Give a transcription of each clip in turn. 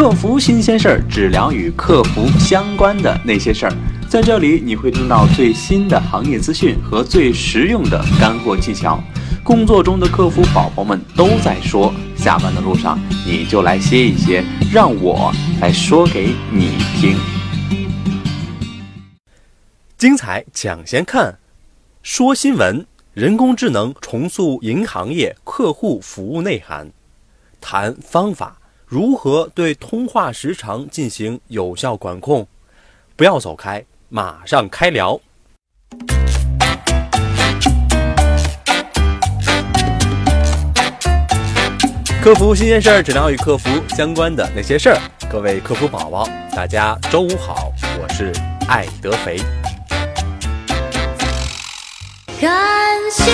客服新鲜事儿，只聊与客服相关的那些事儿。在这里，你会听到最新的行业资讯和最实用的干货技巧。工作中的客服宝宝们都在说，下班的路上你就来歇一歇，让我来说给你听。精彩抢先看，说新闻：人工智能重塑银行业客户服务内涵，谈方法。如何对通话时长进行有效管控？不要走开，马上开聊。客服新鲜事儿，只聊与客服相关的那些事儿。各位客服宝宝，大家周五好，我是爱德肥。感谢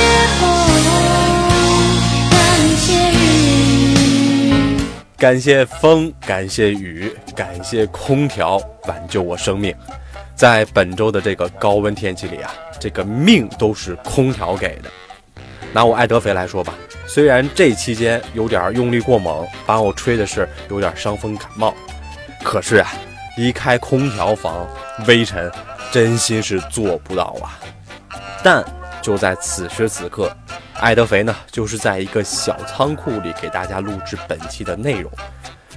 感谢风，感谢雨，感谢空调挽救我生命。在本周的这个高温天气里啊，这个命都是空调给的。拿我爱德肥来说吧，虽然这期间有点用力过猛，把我吹的是有点伤风感冒，可是啊，一开空调房，微尘真心是做不到啊。但就在此时此刻。爱德肥呢，就是在一个小仓库里给大家录制本期的内容，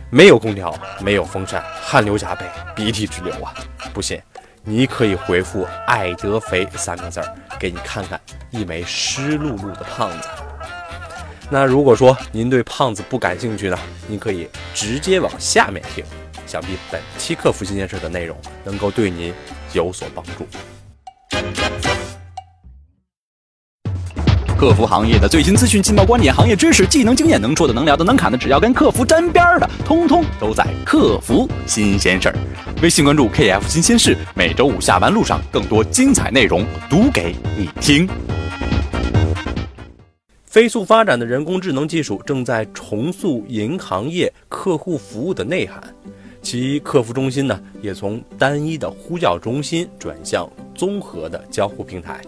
没有空调，没有风扇，汗流浃背，鼻涕直流啊！不信，你可以回复“爱德肥”三个字儿，给你看看一枚湿漉漉的胖子。那如果说您对胖子不感兴趣呢，您可以直接往下面听，想必本期客服新鲜事的内容能够对您有所帮助。客服行业的最新资讯、劲爆观点、行业知识、技能经验，能说的、能聊的、能侃的，只要跟客服沾边的，通通都在客服新鲜事儿。微信关注 KF 新鲜事，每周五下班路上更多精彩内容读给你听。飞速发展的人工智能技术正在重塑银行业客户服务的内涵，其客服中心呢，也从单一的呼叫中心转向综合的交互平台。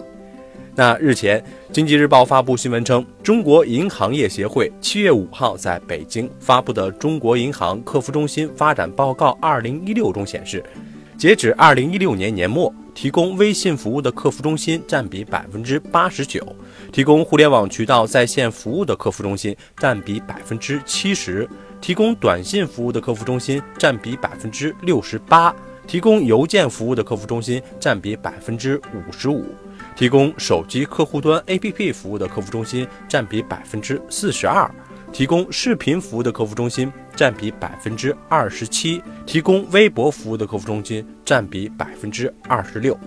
那日前，经济日报发布新闻称，中国银行业协会七月五号在北京发布的《中国银行客服中心发展报告（二零一六）》中显示，截止二零一六年年末，提供微信服务的客服中心占比百分之八十九，提供互联网渠道在线服务的客服中心占比百分之七十，提供短信服务的客服中心占比百分之六十八，提供邮件服务的客服中心占比百分之五十五。提供手机客户端 APP 服务的客服中心占比百分之四十二，提供视频服务的客服中心占比百分之二十七，提供微博服务的客服中心占比百分之二十六。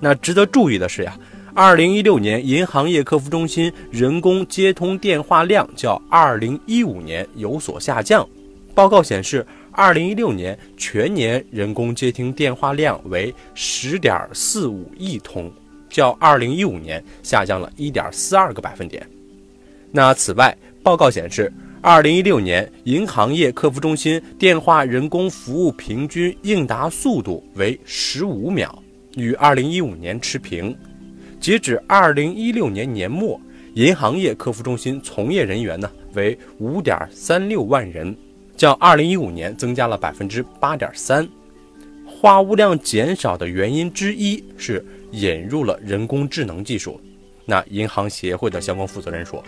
那值得注意的是呀，二零一六年银行业客服中心人工接通电话量较二零一五年有所下降。报告显示，二零一六年全年人工接听电话量为十点四五亿通。较二零一五年下降了一点四二个百分点。那此外，报告显示，二零一六年银行业客服中心电话人工服务平均应答速度为十五秒，与二零一五年持平。截止二零一六年年末，银行业客服中心从业人员呢为五点三六万人，较二零一五年增加了百分之八点三。话务量减少的原因之一是。引入了人工智能技术，那银行协会的相关负责人说，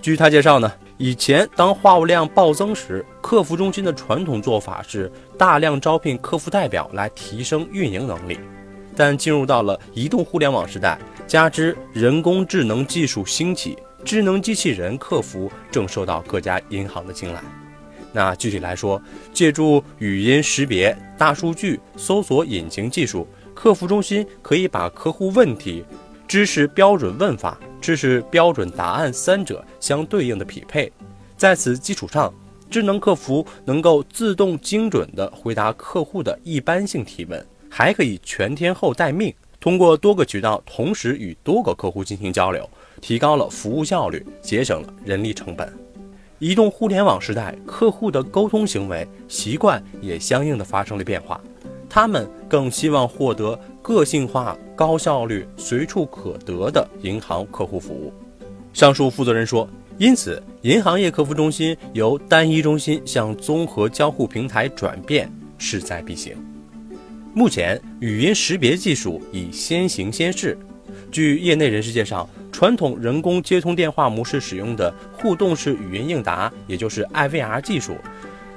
据他介绍呢，以前当话务量暴增时，客服中心的传统做法是大量招聘客服代表来提升运营能力，但进入到了移动互联网时代，加之人工智能技术兴起，智能机器人客服正受到各家银行的青睐。那具体来说，借助语音识别、大数据、搜索引擎技术。客服中心可以把客户问题、知识标准问法、知识标准答案三者相对应的匹配，在此基础上，智能客服能够自动精准地回答客户的一般性提问，还可以全天候待命，通过多个渠道同时与多个客户进行交流，提高了服务效率，节省了人力成本。移动互联网时代，客户的沟通行为习惯也相应的发生了变化。他们更希望获得个性化、高效率、随处可得的银行客户服务。上述负责人说，因此，银行业客服中心由单一中心向综合交互平台转变势在必行。目前，语音识别技术已先行先试。据业内人士介绍，传统人工接通电话模式使用的互动式语音应答，也就是 IVR 技术，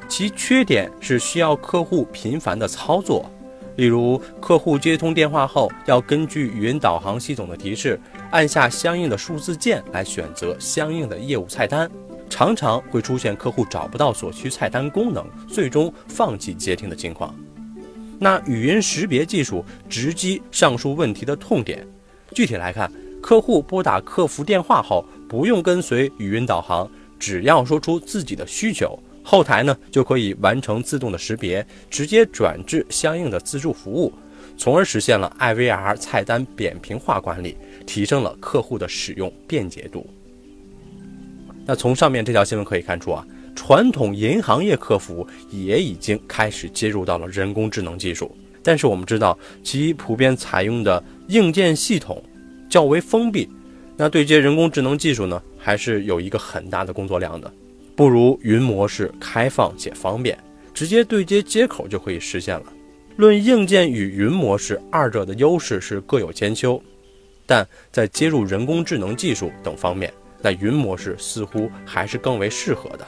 其缺点是需要客户频繁的操作。例如，客户接通电话后，要根据语音导航系统的提示，按下相应的数字键来选择相应的业务菜单，常常会出现客户找不到所需菜单功能，最终放弃接听的情况。那语音识别技术直击上述问题的痛点。具体来看，客户拨打客服电话后，不用跟随语音导航，只要说出自己的需求，后台呢就可以完成自动的识别，直接转至相应的自助服务，从而实现了 IVR 菜单扁平化管理，提升了客户的使用便捷度。那从上面这条新闻可以看出啊。传统银行业客服也已经开始接入到了人工智能技术，但是我们知道其普遍采用的硬件系统较为封闭，那对接人工智能技术呢，还是有一个很大的工作量的，不如云模式开放且方便，直接对接接口就可以实现了。论硬件与云模式，二者的优势是各有千秋，但在接入人工智能技术等方面，那云模式似乎还是更为适合的。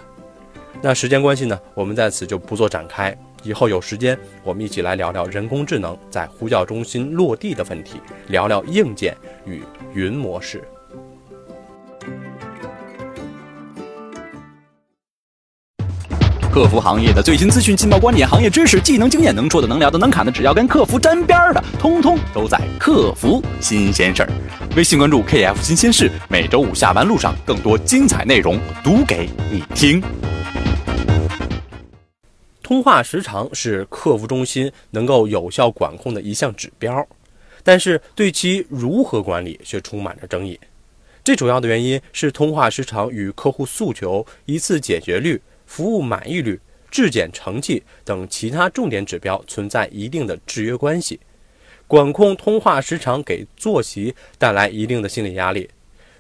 那时间关系呢，我们在此就不做展开。以后有时间，我们一起来聊聊人工智能在呼叫中心落地的问题，聊聊硬件与云模式。客服行业的最新资讯、劲爆观点、行业知识、技能经验，能说的、能聊的、能侃的，只要跟客服沾边的，通通都在客服新鲜事儿。微信关注 KF 新鲜事，每周五下班路上，更多精彩内容读给你听。通话时长是客服中心能够有效管控的一项指标，但是对其如何管理却充满着争议。最主要的原因是通话时长与客户诉求、一次解决率、服务满意率、质检成绩等其他重点指标存在一定的制约关系。管控通话时长给坐席带来一定的心理压力。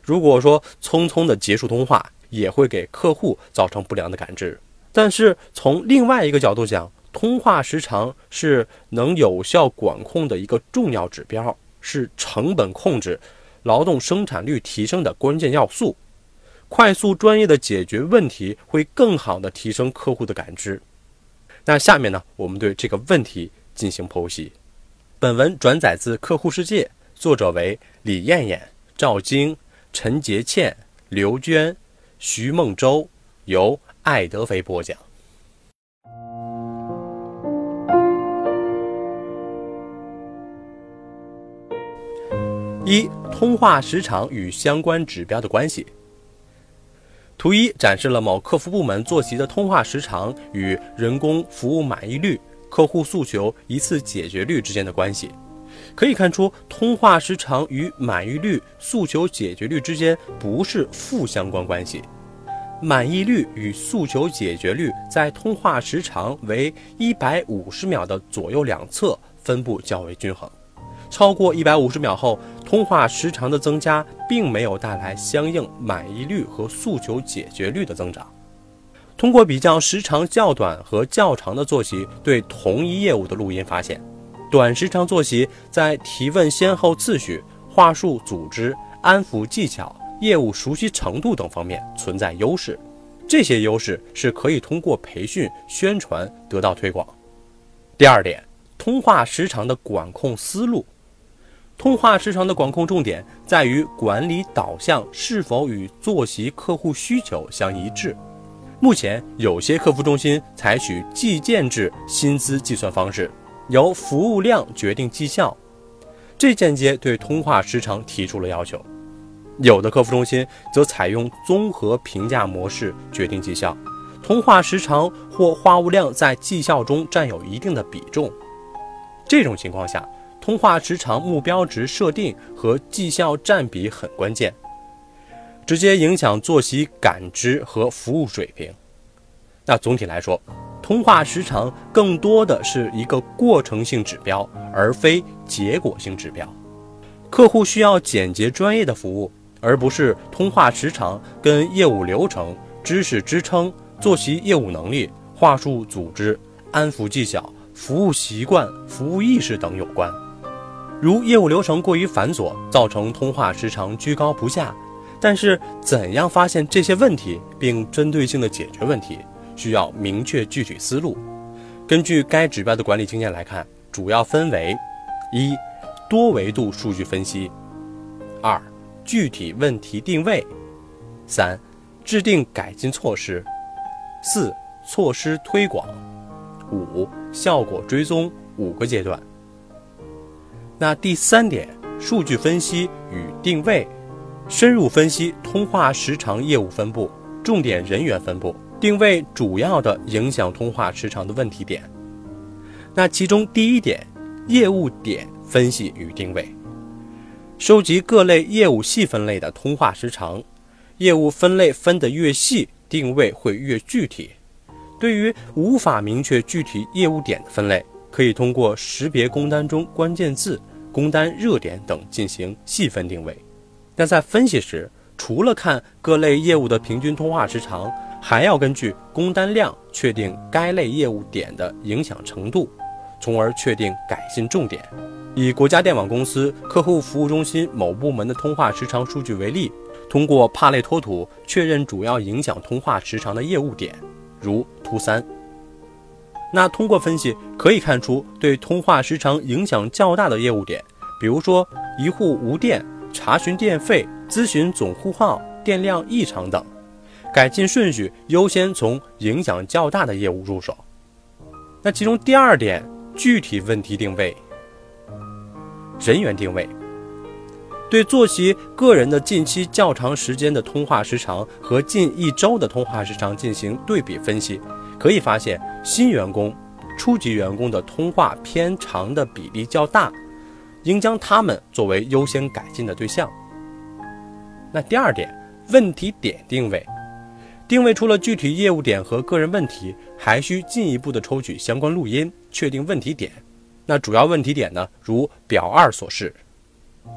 如果说匆匆的结束通话，也会给客户造成不良的感知。但是从另外一个角度讲，通话时长是能有效管控的一个重要指标，是成本控制、劳动生产率提升的关键要素。快速专业的解决问题，会更好的提升客户的感知。那下面呢，我们对这个问题进行剖析。本文转载自客户世界，作者为李艳艳、赵晶、陈洁倩、刘娟、徐梦舟，由艾德飞播讲。一、通话时长与相关指标的关系。图一展示了某客服部门坐席的通话时长与人工服务满意率。客户诉求一次解决率之间的关系，可以看出，通话时长与满意率、诉求解决率之间不是负相关关系。满意率与诉求解决率在通话时长为一百五十秒的左右两侧分布较为均衡。超过一百五十秒后，通话时长的增加并没有带来相应满意率和诉求解决率的增长。通过比较时长较短和较长的坐席对同一业务的录音，发现，短时长坐席在提问先后次序、话术组织、安抚技巧、业务熟悉程度等方面存在优势。这些优势是可以通过培训宣传得到推广。第二点，通话时长的管控思路，通话时长的管控重点在于管理导向是否与坐席客户需求相一致。目前有些客服中心采取计件制薪资计算方式，由服务量决定绩效，这间接对通话时长提出了要求。有的客服中心则采用综合评价模式决定绩效，通话时长或话务量在绩效中占有一定的比重。这种情况下，通话时长目标值设定和绩效占比很关键。直接影响坐席感知和服务水平。那总体来说，通话时长更多的是一个过程性指标，而非结果性指标。客户需要简洁专业的服务，而不是通话时长跟业务流程、知识支撑、作息业务能力、话术组织、安抚技巧、服务习惯、服务意识等有关。如业务流程过于繁琐，造成通话时长居高不下。但是，怎样发现这些问题并针对性的解决问题，需要明确具体思路。根据该指标的管理经验来看，主要分为：一、多维度数据分析；二、具体问题定位；三、制定改进措施；四、措施推广；五、效果追踪。五个阶段。那第三点，数据分析与定位，深入分析通话时长业务分布、重点人员分布，定位主要的影响通话时长的问题点。那其中第一点，业务点分析与定位，收集各类业务细分类的通话时长，业务分类分得越细，定位会越具体。对于无法明确具体业务点的分类。可以通过识别工单中关键字、工单热点等进行细分定位。那在分析时，除了看各类业务的平均通话时长，还要根据工单量确定该类业务点的影响程度，从而确定改进重点。以国家电网公司客户服务中心某部门的通话时长数据为例，通过帕累托图确认主要影响通话时长的业务点，如图三。那通过分析可以看出，对通话时长影响较大的业务点，比如说一户无电、查询电费、咨询总户号、电量异常等，改进顺序优先从影响较大的业务入手。那其中第二点，具体问题定位、人员定位，对坐席个人的近期较长时间的通话时长和近一周的通话时长进行对比分析。可以发现，新员工、初级员工的通话偏长的比例较大，应将他们作为优先改进的对象。那第二点，问题点定位，定位出了具体业务点和个人问题，还需进一步的抽取相关录音，确定问题点。那主要问题点呢，如表二所示，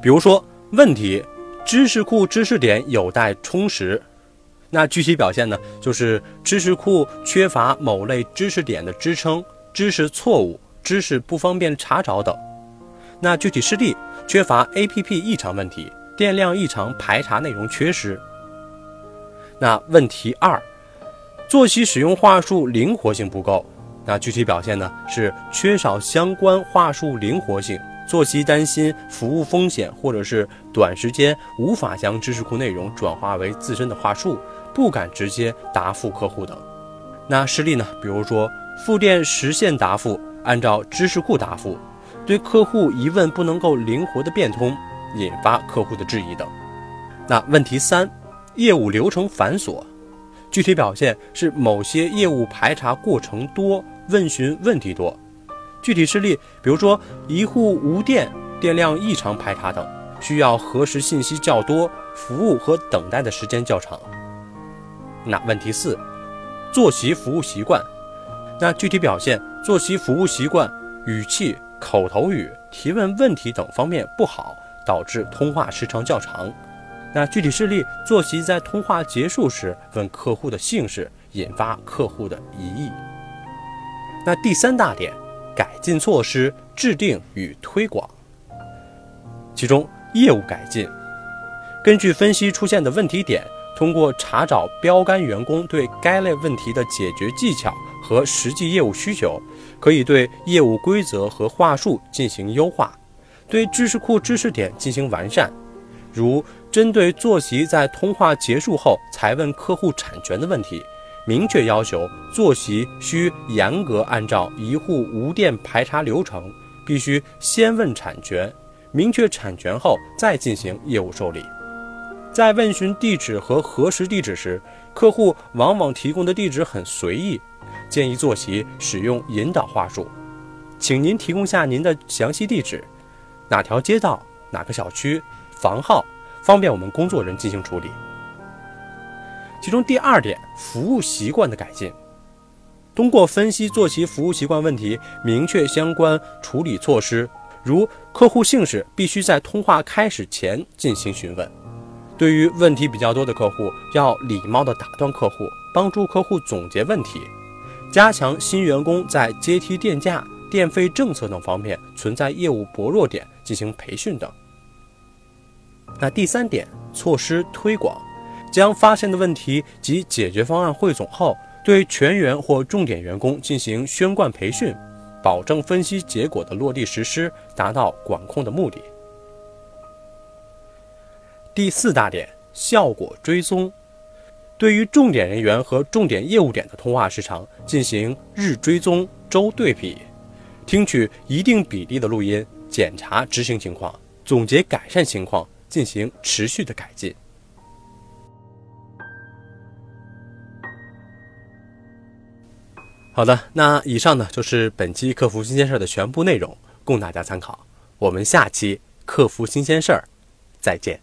比如说问题，知识库知识点有待充实。那具体表现呢，就是知识库缺乏某类知识点的支撑，知识错误，知识不方便查找等。那具体事例，缺乏 APP 异常问题，电量异常排查内容缺失。那问题二，作息使用话术灵活性不够。那具体表现呢，是缺少相关话术灵活性。作息担心服务风险，或者是短时间无法将知识库内容转化为自身的话术，不敢直接答复客户等。那事例呢？比如说复电实现答复，按照知识库答复，对客户疑问不能够灵活的变通，引发客户的质疑等。那问题三，业务流程繁琐，具体表现是某些业务排查过程多，问询问题多。具体事例，比如说一户无电、电量异常排查等，需要核实信息较多，服务和等待的时间较长。那问题四，坐席服务习惯，那具体表现坐席服务习惯、语气、口头语、提问问题等方面不好，导致通话时长较长。那具体事例，坐席在通话结束时问客户的姓氏，引发客户的疑义。那第三大点。改进措施制定与推广，其中业务改进，根据分析出现的问题点，通过查找标杆员工对该类问题的解决技巧和实际业务需求，可以对业务规则和话术进行优化，对知识库知识点进行完善。如针对坐席在通话结束后才问客户产权的问题。明确要求坐席需严格按照一户无电排查流程，必须先问产权，明确产权后再进行业务受理。在问询地址和核实地址时，客户往往提供的地址很随意，建议坐席使用引导话术，请您提供下您的详细地址，哪条街道、哪个小区、房号，方便我们工作人进行处理。其中第二点，服务习惯的改进，通过分析坐席服务习惯问题，明确相关处理措施，如客户姓氏必须在通话开始前进行询问，对于问题比较多的客户，要礼貌地打断客户，帮助客户总结问题，加强新员工在阶梯电价、电费政策等方面存在业务薄弱点进行培训等。那第三点，措施推广，将发现的问题及解决方案汇总后，对全员或重点员工进行宣贯培训，保证分析结果的落地实施，达到管控的目的。第四大点，效果追踪，对于重点人员和重点业务点的通话时长进行日追踪、周对比，听取一定比例的录音，检查执行情况，总结改善情况，进行持续的改进。好的，那以上呢就是本期客服新鲜事儿的全部内容，供大家参考。我们下期客服新鲜事儿再见。